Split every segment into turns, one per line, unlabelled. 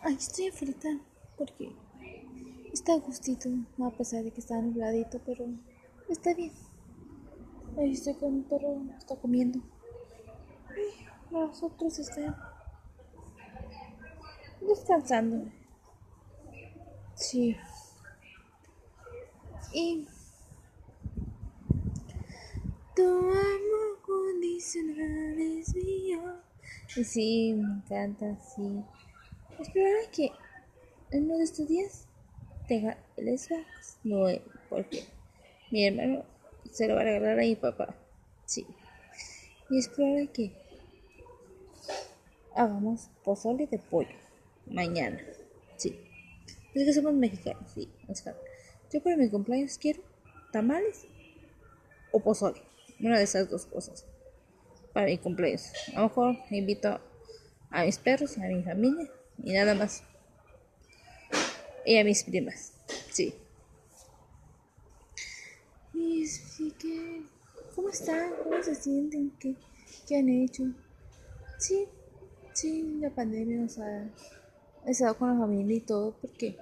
Ay, estoy frita porque está gustito, a pesar de que está nubladito, pero está bien. Ahí estoy con un perro, está comiendo. Los otros están descansando. Sí. Y tu amor condicional es mío. Y sí, me encanta, sí. Espero que en uno de estos días tenga el Xbox nuevo, porque mi hermano se lo va a regalar a mi papá. Sí. Y es probable que hagamos pozole de pollo mañana. Sí. Es que somos mexicanos, sí. Yo para mi cumpleaños quiero tamales o pozole. Una de esas dos cosas. Para mi cumpleaños. A lo mejor invito a mis perros, a mi familia y nada más. Y a mis primas, sí. Sí que, ¿cómo están? ¿Cómo se sienten? ¿Qué, qué han hecho? Sí, sí, la pandemia nos ha estado con la familia y todo porque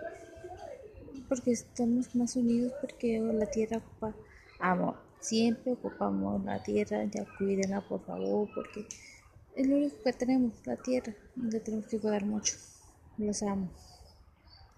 porque estamos más unidos porque la tierra ocupa amor siempre ocupamos la tierra ya cuídenla por favor porque es lo único que tenemos la tierra y tenemos que cuidar mucho. Los amo